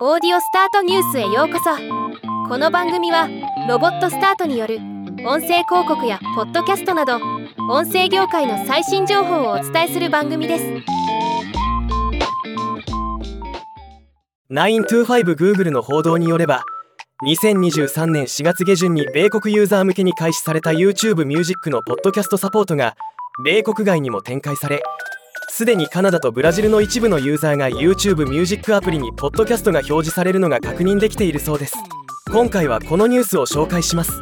オーディオスタートニュースへようこそ。この番組はロボットスタートによる音声広告やポッドキャストなど音声業界の最新情報をお伝えする番組です。925Google の報道によれば2023年4月下旬に米国ユーザー向けに開始された YouTube Music のポッドキャストサポートが米国外にも展開されすでにカナダとブラジルの一部のユーザーが YouTube ミュージックアプリにポッドキャストが表示されるのが確認できているそうです。今回はこのニュースを紹介します。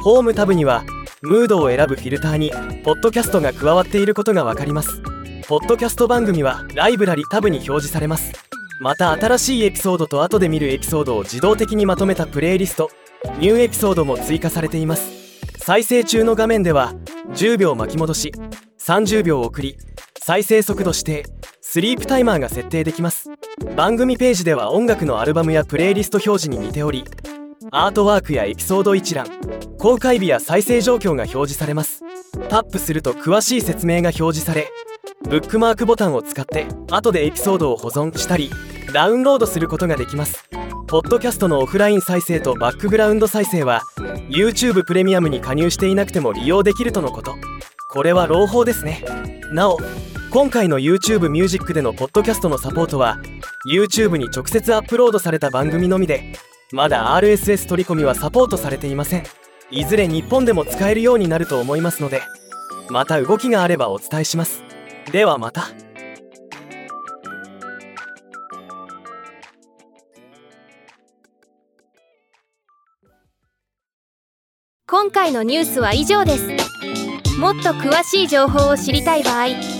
ホームタブにはムードを選ぶフィルターにポッドキャストが加わっていることがわかります。ポッドキャスト番組はライブラリタブに表示されます。また新しいエピソードと後で見るエピソードを自動的にまとめたプレイリストニューエピソードも追加されています。再生中の画面では10秒巻き戻し30秒送り再生速度指定スリープタイマーが設定できます。番組ページでは音楽のアルバムやプレイリスト表示に似ておりアートワークやエピソード一覧公開日や再生状況が表示されます。タップすると詳しい説明が表示されブックマークボタンを使って後でエピソードを保存したりダウンロードすることができます。ポッドキャストのオフライン再生とバックグラウンド再生は YouTube プレミアムに加入していなくても利用できるとのこと。これは朗報ですね。なお今回の YouTube ミュージックでのポッドキャストのサポートは YouTube に直接アップロードされた番組のみでまだ RSS 取り込みはサポートされていません。いずれ日本でも使えるようになると思いますのでまた動きがあればお伝えします。ではまた。今回のニュースは以上です。もっと詳しい情報を知りたい場合「